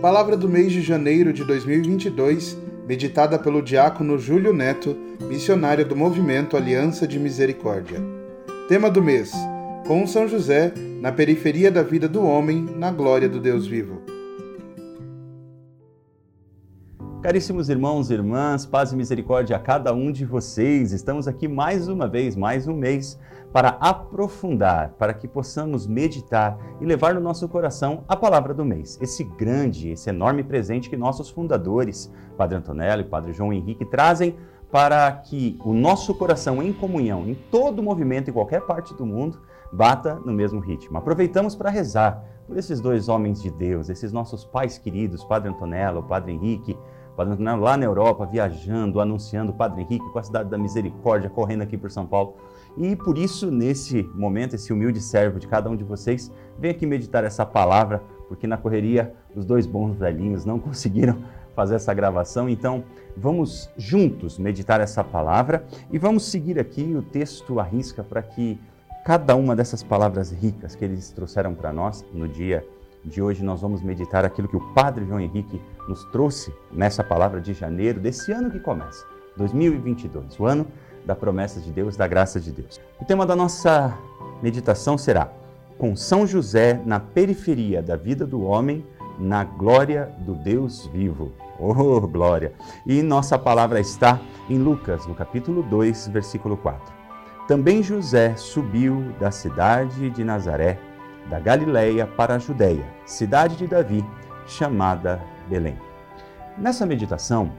Palavra do mês de janeiro de 2022, meditada pelo diácono Júlio Neto, missionário do movimento Aliança de Misericórdia. Tema do mês: Com São José, na periferia da vida do homem, na glória do Deus vivo. Caríssimos irmãos e irmãs, paz e misericórdia a cada um de vocês. Estamos aqui mais uma vez, mais um mês, para aprofundar, para que possamos meditar e levar no nosso coração a palavra do mês. Esse grande, esse enorme presente que nossos fundadores, Padre Antonello e Padre João Henrique, trazem para que o nosso coração em comunhão, em todo movimento, em qualquer parte do mundo, bata no mesmo ritmo. Aproveitamos para rezar por esses dois homens de Deus, esses nossos pais queridos, Padre Antonello, Padre Henrique, Padre Antonello lá na Europa, viajando, anunciando Padre Henrique com a cidade da misericórdia, correndo aqui por São Paulo. E por isso, nesse momento, esse humilde servo de cada um de vocês, vem aqui meditar essa palavra, porque na correria os dois bons velhinhos não conseguiram fazer essa gravação. Então, vamos juntos meditar essa palavra e vamos seguir aqui o texto à risca para que cada uma dessas palavras ricas que eles trouxeram para nós no dia de hoje nós vamos meditar aquilo que o Padre João Henrique nos trouxe nessa palavra de janeiro desse ano que começa, 2022, o ano da promessa de Deus, da graça de Deus. O tema da nossa meditação será com São José na periferia da vida do homem, na glória do Deus vivo. Oh, glória! E nossa palavra está em Lucas, no capítulo 2, versículo 4. Também José subiu da cidade de Nazaré da Galileia para a Judéia, cidade de Davi, chamada Belém. Nessa meditação,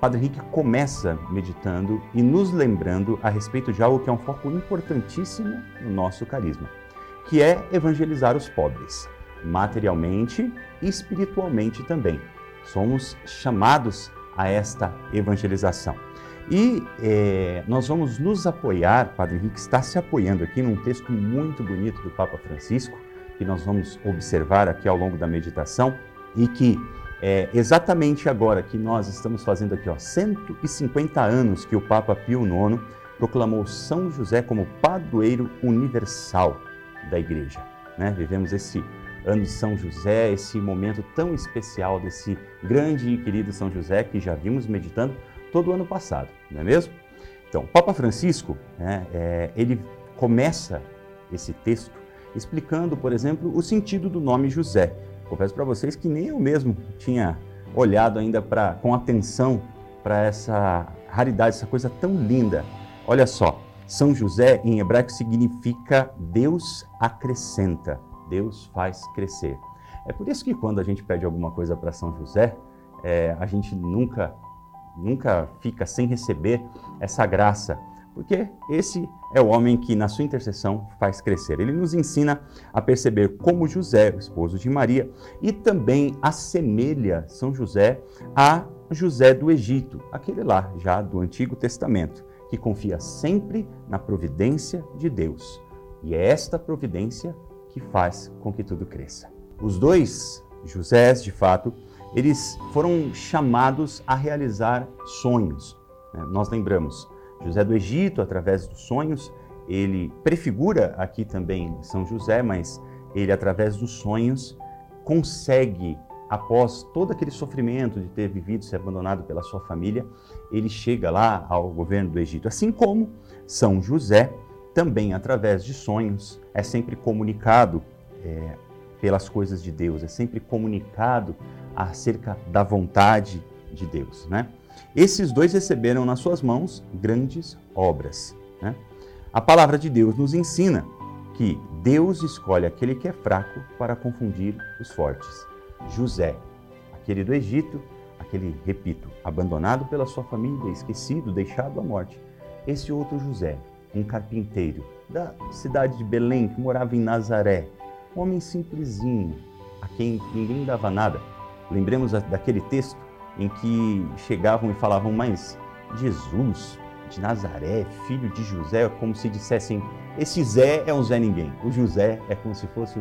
Padre Henrique começa meditando e nos lembrando a respeito de algo que é um foco importantíssimo no nosso carisma, que é evangelizar os pobres, materialmente e espiritualmente também. Somos chamados a esta evangelização. E é, nós vamos nos apoiar, Padre Henrique está se apoiando aqui num texto muito bonito do Papa Francisco, que nós vamos observar aqui ao longo da meditação, e que é exatamente agora que nós estamos fazendo aqui, ó, 150 anos que o Papa Pio IX proclamou São José como padroeiro universal da Igreja. Né? Vivemos esse ano de São José, esse momento tão especial desse grande e querido São José que já vimos meditando todo o ano passado, não é mesmo? Então, Papa Francisco, né, é, ele começa esse texto explicando, por exemplo, o sentido do nome José. Confesso para vocês que nem eu mesmo tinha olhado ainda pra, com atenção para essa raridade, essa coisa tão linda. Olha só, São José em hebraico significa Deus acrescenta, Deus faz crescer. É por isso que quando a gente pede alguma coisa para São José, é, a gente nunca nunca fica sem receber essa graça, porque esse é o homem que, na sua intercessão, faz crescer. Ele nos ensina a perceber como José, o esposo de Maria, e também assemelha São José a José do Egito, aquele lá já do Antigo Testamento, que confia sempre na providência de Deus. E é esta providência que faz com que tudo cresça. Os dois Josés, de fato, eles foram chamados a realizar sonhos. Né? Nós lembramos, José do Egito, através dos sonhos, ele prefigura aqui também São José, mas ele, através dos sonhos, consegue, após todo aquele sofrimento de ter vivido, ser abandonado pela sua família, ele chega lá ao governo do Egito. Assim como São José, também através de sonhos, é sempre comunicado é, pelas coisas de Deus, é sempre comunicado acerca da vontade de Deus. Né? Esses dois receberam nas suas mãos grandes obras. Né? A palavra de Deus nos ensina que Deus escolhe aquele que é fraco para confundir os fortes. José, aquele do Egito, aquele, repito, abandonado pela sua família, esquecido, deixado à morte. Esse outro José, um carpinteiro da cidade de Belém, que morava em Nazaré, um homem simplesinho, a quem ninguém dava nada. Lembremos daquele texto em que chegavam e falavam, mas Jesus de Nazaré, filho de José, como se dissessem, esse Zé é um Zé Ninguém. O José é como se fosse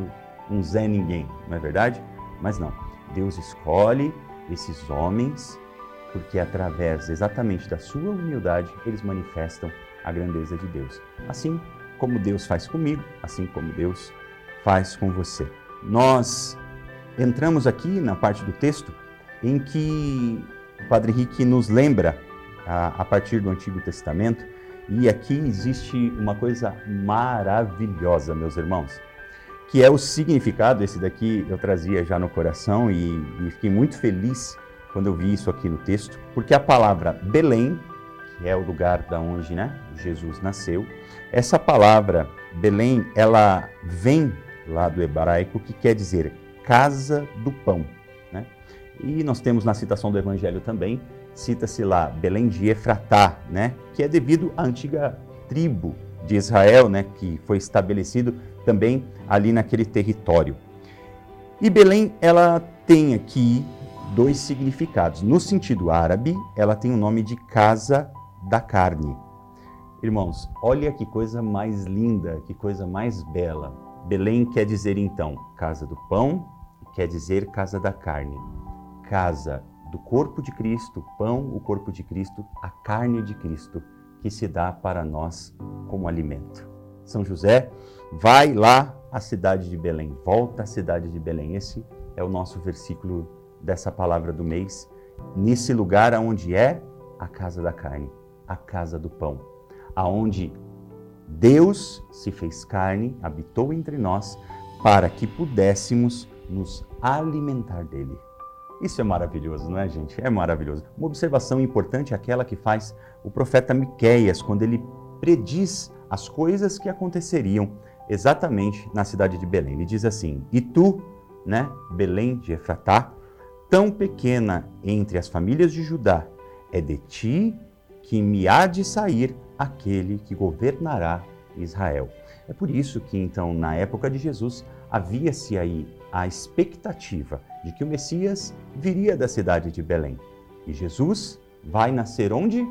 um Zé Ninguém, não é verdade? Mas não. Deus escolhe esses homens porque através exatamente da sua humildade eles manifestam a grandeza de Deus. Assim como Deus faz comigo, assim como Deus faz com você. Nós entramos aqui na parte do texto em que o Padre Henrique nos lembra, a, a partir do Antigo Testamento, e aqui existe uma coisa maravilhosa, meus irmãos, que é o significado. Esse daqui eu trazia já no coração e, e fiquei muito feliz quando eu vi isso aqui no texto, porque a palavra Belém que é o lugar da onde né, Jesus nasceu. Essa palavra Belém, ela vem lá do hebraico, que quer dizer casa do pão. E nós temos na citação do Evangelho também, cita-se lá Belém de Efratá, né? que é devido à antiga tribo de Israel, né? que foi estabelecido também ali naquele território. E Belém, ela tem aqui dois significados. No sentido árabe, ela tem o nome de casa da carne. Irmãos, olha que coisa mais linda, que coisa mais bela. Belém quer dizer então casa do pão, quer dizer casa da carne. Casa do corpo de Cristo, pão, o corpo de Cristo, a carne de Cristo, que se dá para nós como alimento. São José, vai lá à cidade de Belém, volta à cidade de Belém. Esse é o nosso versículo dessa palavra do mês, nesse lugar onde é a casa da carne a casa do pão, aonde Deus se fez carne, habitou entre nós, para que pudéssemos nos alimentar dele. Isso é maravilhoso, não é, gente? É maravilhoso. Uma observação importante é aquela que faz o profeta Miqueias quando ele prediz as coisas que aconteceriam exatamente na cidade de Belém. Ele diz assim: "E tu, né, Belém de Efratá, tão pequena entre as famílias de Judá, é de ti que me há de sair aquele que governará Israel. É por isso que, então, na época de Jesus, havia-se aí a expectativa de que o Messias viria da cidade de Belém. E Jesus vai nascer onde?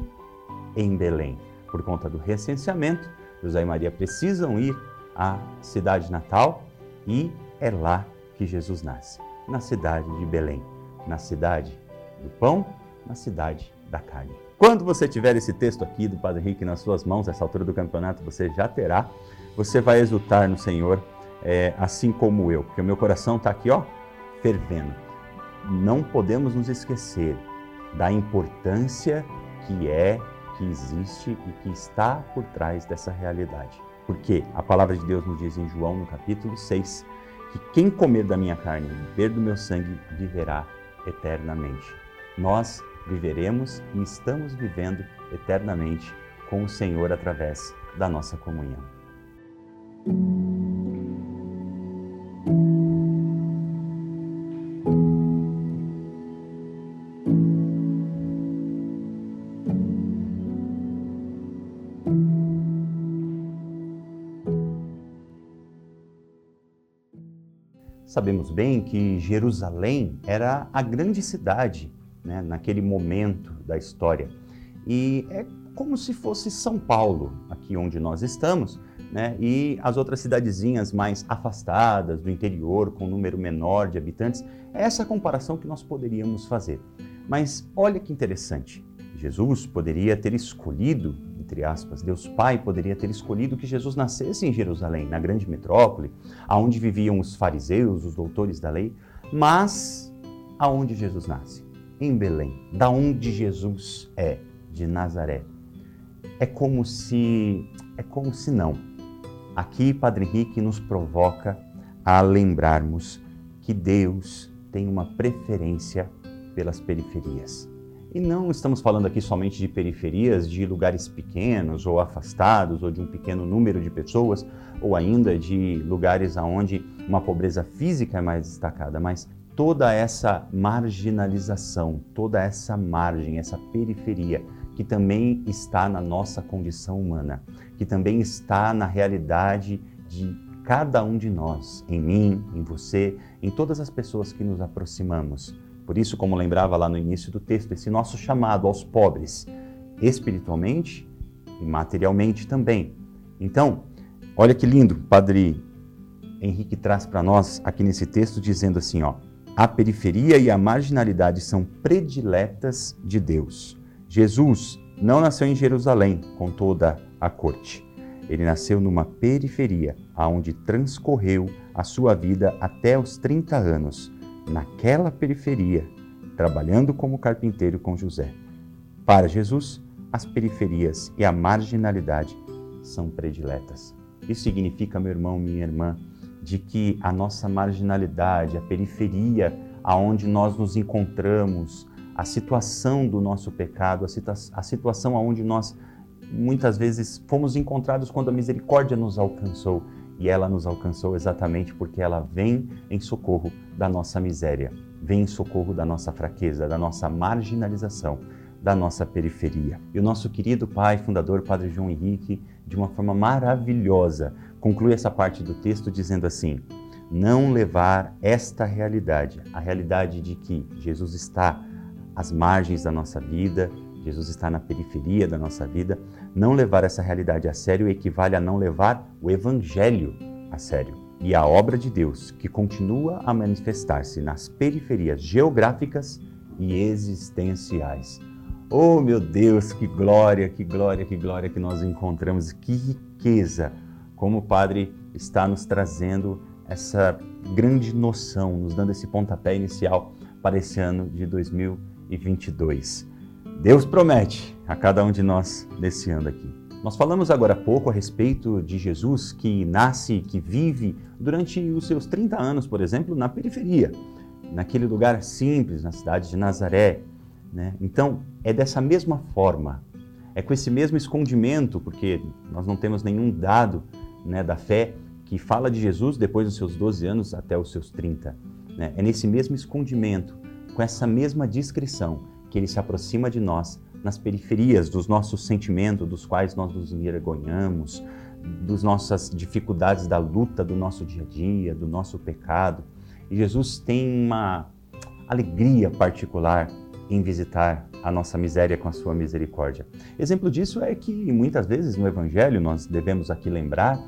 Em Belém. Por conta do recenseamento, José e Maria precisam ir à cidade natal e é lá que Jesus nasce, na cidade de Belém, na cidade do pão, na cidade da carne. Quando você tiver esse texto aqui do Padre Henrique nas suas mãos, nessa altura do campeonato, você já terá. Você vai exultar no Senhor, é, assim como eu, porque o meu coração está aqui, ó, fervendo. Não podemos nos esquecer da importância que é, que existe e que está por trás dessa realidade. Porque a palavra de Deus nos diz em João, no capítulo 6, que quem comer da minha carne e beber do meu sangue viverá eternamente. Nós viveremos e estamos vivendo eternamente com o Senhor através da nossa comunhão. Sabemos bem que Jerusalém era a grande cidade né, naquele momento da história. E é como se fosse São Paulo, aqui onde nós estamos, né, e as outras cidadezinhas mais afastadas do interior, com um número menor de habitantes. É essa comparação que nós poderíamos fazer. Mas olha que interessante. Jesus poderia ter escolhido, entre aspas, Deus Pai poderia ter escolhido que Jesus nascesse em Jerusalém, na grande metrópole, aonde viviam os fariseus, os doutores da lei, mas aonde Jesus nasce? em Belém, da onde Jesus é, de Nazaré. É como se é como se não. Aqui Padre Henrique nos provoca a lembrarmos que Deus tem uma preferência pelas periferias. E não estamos falando aqui somente de periferias, de lugares pequenos ou afastados, ou de um pequeno número de pessoas, ou ainda de lugares onde uma pobreza física é mais destacada, mas toda essa marginalização, toda essa margem, essa periferia que também está na nossa condição humana, que também está na realidade de cada um de nós, em mim, em você, em todas as pessoas que nos aproximamos. Por isso, como lembrava lá no início do texto, esse nosso chamado aos pobres, espiritualmente e materialmente também. Então, olha que lindo, Padre Henrique traz para nós aqui nesse texto dizendo assim, ó: a periferia e a marginalidade são prediletas de Deus. Jesus não nasceu em Jerusalém com toda a corte. Ele nasceu numa periferia, aonde transcorreu a sua vida até os 30 anos, naquela periferia, trabalhando como carpinteiro com José. Para Jesus, as periferias e a marginalidade são prediletas. Isso significa, meu irmão, minha irmã, de que a nossa marginalidade, a periferia aonde nós nos encontramos, a situação do nosso pecado, a, situa a situação aonde nós muitas vezes fomos encontrados quando a misericórdia nos alcançou. E ela nos alcançou exatamente porque ela vem em socorro da nossa miséria, vem em socorro da nossa fraqueza, da nossa marginalização, da nossa periferia. E o nosso querido pai fundador, Padre João Henrique, de uma forma maravilhosa, conclui essa parte do texto dizendo assim: não levar esta realidade, a realidade de que Jesus está às margens da nossa vida, Jesus está na periferia da nossa vida, não levar essa realidade a sério equivale a não levar o Evangelho a sério. E a obra de Deus, que continua a manifestar-se nas periferias geográficas e existenciais. Oh, meu Deus, que glória, que glória, que glória que nós encontramos, que riqueza! Como o Padre está nos trazendo essa grande noção, nos dando esse pontapé inicial para esse ano de 2022. Deus promete a cada um de nós nesse ano aqui. Nós falamos agora há pouco a respeito de Jesus que nasce, que vive durante os seus 30 anos, por exemplo, na periferia, naquele lugar simples, na cidade de Nazaré. Né? Então, é dessa mesma forma, é com esse mesmo escondimento, porque nós não temos nenhum dado né, da fé que fala de Jesus depois dos seus 12 anos até os seus 30. Né? É nesse mesmo escondimento, com essa mesma discrição, que ele se aproxima de nós nas periferias dos nossos sentimentos, dos quais nós nos envergonhamos, das nossas dificuldades da luta do nosso dia a dia, do nosso pecado. E Jesus tem uma alegria particular em visitar a nossa miséria com a sua misericórdia. Exemplo disso é que muitas vezes no Evangelho nós devemos aqui lembrar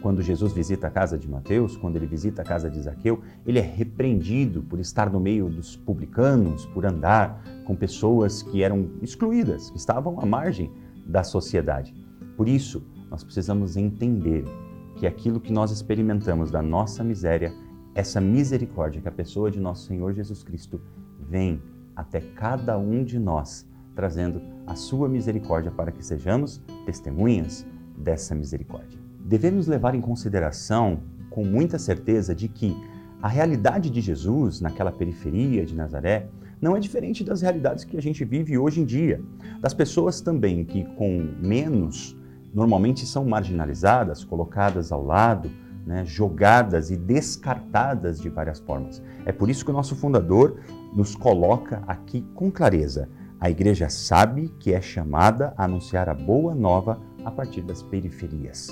quando Jesus visita a casa de Mateus, quando ele visita a casa de Zaqueu, ele é repreendido por estar no meio dos publicanos, por andar com pessoas que eram excluídas, que estavam à margem da sociedade. Por isso, nós precisamos entender que aquilo que nós experimentamos da nossa miséria, essa misericórdia que a pessoa de nosso Senhor Jesus Cristo vem até cada um de nós, trazendo a sua misericórdia para que sejamos testemunhas dessa misericórdia devemos levar em consideração com muita certeza de que a realidade de Jesus naquela periferia de Nazaré não é diferente das realidades que a gente vive hoje em dia. Das pessoas também que com menos normalmente são marginalizadas, colocadas ao lado, né, jogadas e descartadas de várias formas. É por isso que o nosso fundador nos coloca aqui com clareza. A igreja sabe que é chamada a anunciar a boa nova a partir das periferias.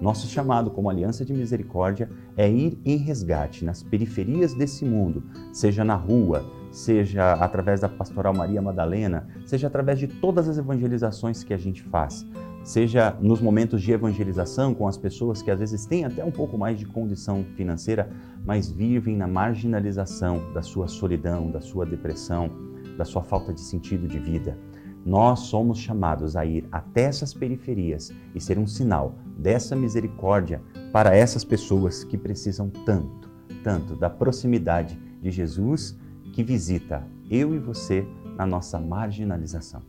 Nosso chamado como Aliança de Misericórdia é ir em resgate nas periferias desse mundo, seja na rua, seja através da Pastoral Maria Madalena, seja através de todas as evangelizações que a gente faz, seja nos momentos de evangelização com as pessoas que às vezes têm até um pouco mais de condição financeira, mas vivem na marginalização da sua solidão, da sua depressão, da sua falta de sentido de vida. Nós somos chamados a ir até essas periferias e ser um sinal dessa misericórdia para essas pessoas que precisam tanto, tanto da proximidade de Jesus que visita eu e você na nossa marginalização.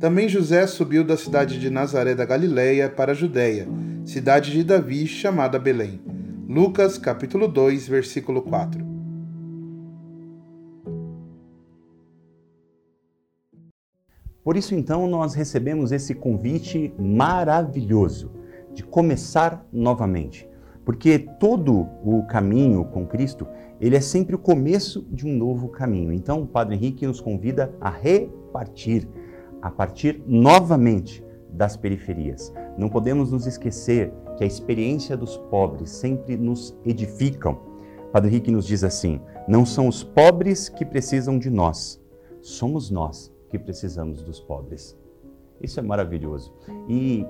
Também José subiu da cidade de Nazaré da Galileia para a Judéia, cidade de Davi chamada Belém. Lucas capítulo 2, versículo 4. Por isso, então, nós recebemos esse convite maravilhoso de começar novamente. Porque todo o caminho com Cristo, ele é sempre o começo de um novo caminho. Então, o Padre Henrique nos convida a repartir, a partir novamente das periferias. Não podemos nos esquecer que a experiência dos pobres sempre nos edificam. Padre Henrique nos diz assim: não são os pobres que precisam de nós, somos nós que precisamos dos pobres. Isso é maravilhoso. E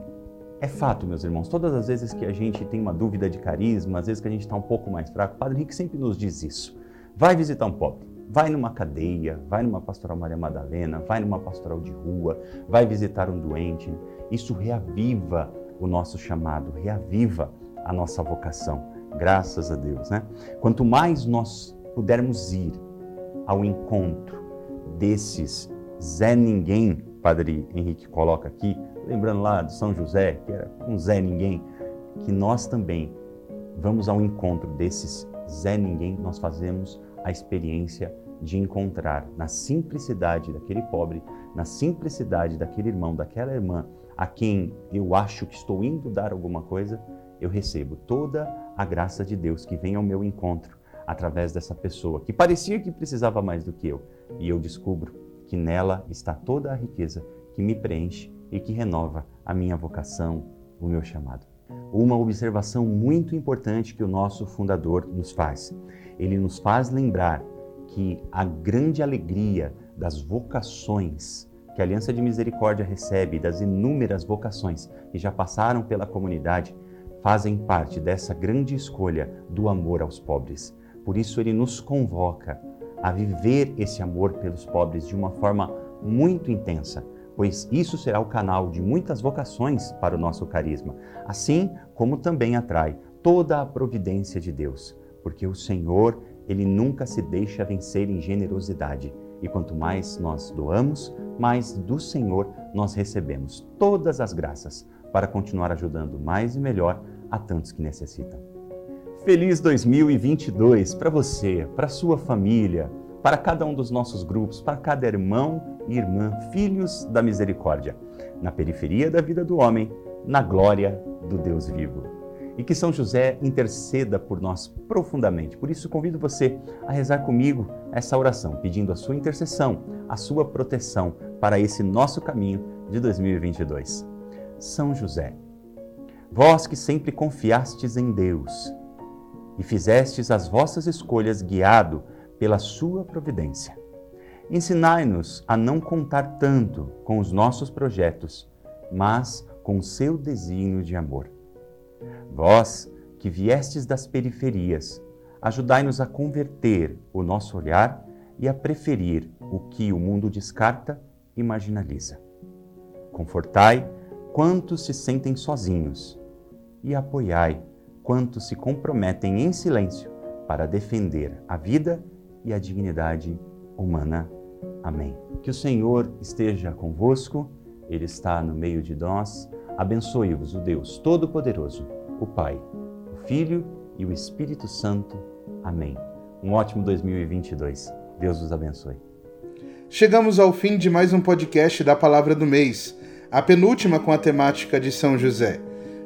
é fato, meus irmãos, todas as vezes que a gente tem uma dúvida de carisma, às vezes que a gente está um pouco mais fraco, o Padre Henrique sempre nos diz isso. Vai visitar um pobre, Vai numa cadeia, vai numa pastoral Maria Madalena, vai numa pastoral de rua, vai visitar um doente. Isso reaviva o nosso chamado, reaviva a nossa vocação. Graças a Deus, né? Quanto mais nós pudermos ir ao encontro desses Zé Ninguém, Padre Henrique coloca aqui, lembrando lá de São José, que era um Zé Ninguém, que nós também vamos ao encontro desses Zé Ninguém, nós fazemos a experiência de encontrar na simplicidade daquele pobre, na simplicidade daquele irmão, daquela irmã, a quem eu acho que estou indo dar alguma coisa, eu recebo toda a graça de Deus que vem ao meu encontro através dessa pessoa que parecia que precisava mais do que eu. E eu descubro que nela está toda a riqueza que me preenche e que renova a minha vocação, o meu chamado. Uma observação muito importante que o nosso fundador nos faz. Ele nos faz lembrar que a grande alegria das vocações que a Aliança de Misericórdia recebe, das inúmeras vocações que já passaram pela comunidade, fazem parte dessa grande escolha do amor aos pobres. Por isso, ele nos convoca a viver esse amor pelos pobres de uma forma muito intensa, pois isso será o canal de muitas vocações para o nosso carisma, assim como também atrai toda a providência de Deus, porque o Senhor, ele nunca se deixa vencer em generosidade. E quanto mais nós doamos, mais do Senhor nós recebemos todas as graças para continuar ajudando mais e melhor a tantos que necessitam. Feliz 2022 para você, para sua família, para cada um dos nossos grupos, para cada irmão e irmã, filhos da misericórdia, na periferia da vida do homem, na glória do Deus vivo. E que São José interceda por nós profundamente. Por isso, convido você a rezar comigo essa oração, pedindo a sua intercessão, a sua proteção para esse nosso caminho de 2022. São José, vós que sempre confiastes em Deus, e fizestes as vossas escolhas guiado pela sua providência. Ensinai-nos a não contar tanto com os nossos projetos, mas com o seu desígnio de amor. Vós, que viestes das periferias, ajudai-nos a converter o nosso olhar e a preferir o que o mundo descarta e marginaliza. Confortai quantos se sentem sozinhos e apoiai quantos se comprometem em silêncio para defender a vida e a dignidade humana. Amém. Que o Senhor esteja convosco, Ele está no meio de nós. Abençoe-vos o Deus Todo-Poderoso, o Pai, o Filho e o Espírito Santo. Amém. Um ótimo 2022. Deus os abençoe. Chegamos ao fim de mais um podcast da Palavra do Mês, a penúltima com a temática de São José.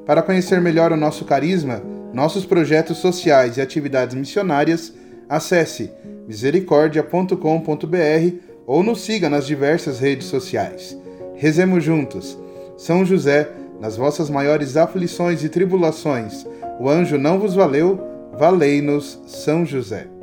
Para conhecer melhor o nosso carisma, nossos projetos sociais e atividades missionárias, acesse misericordia.com.br ou nos siga nas diversas redes sociais. Rezemos juntos. São José, nas vossas maiores aflições e tribulações, o anjo não vos valeu, valei-nos, São José.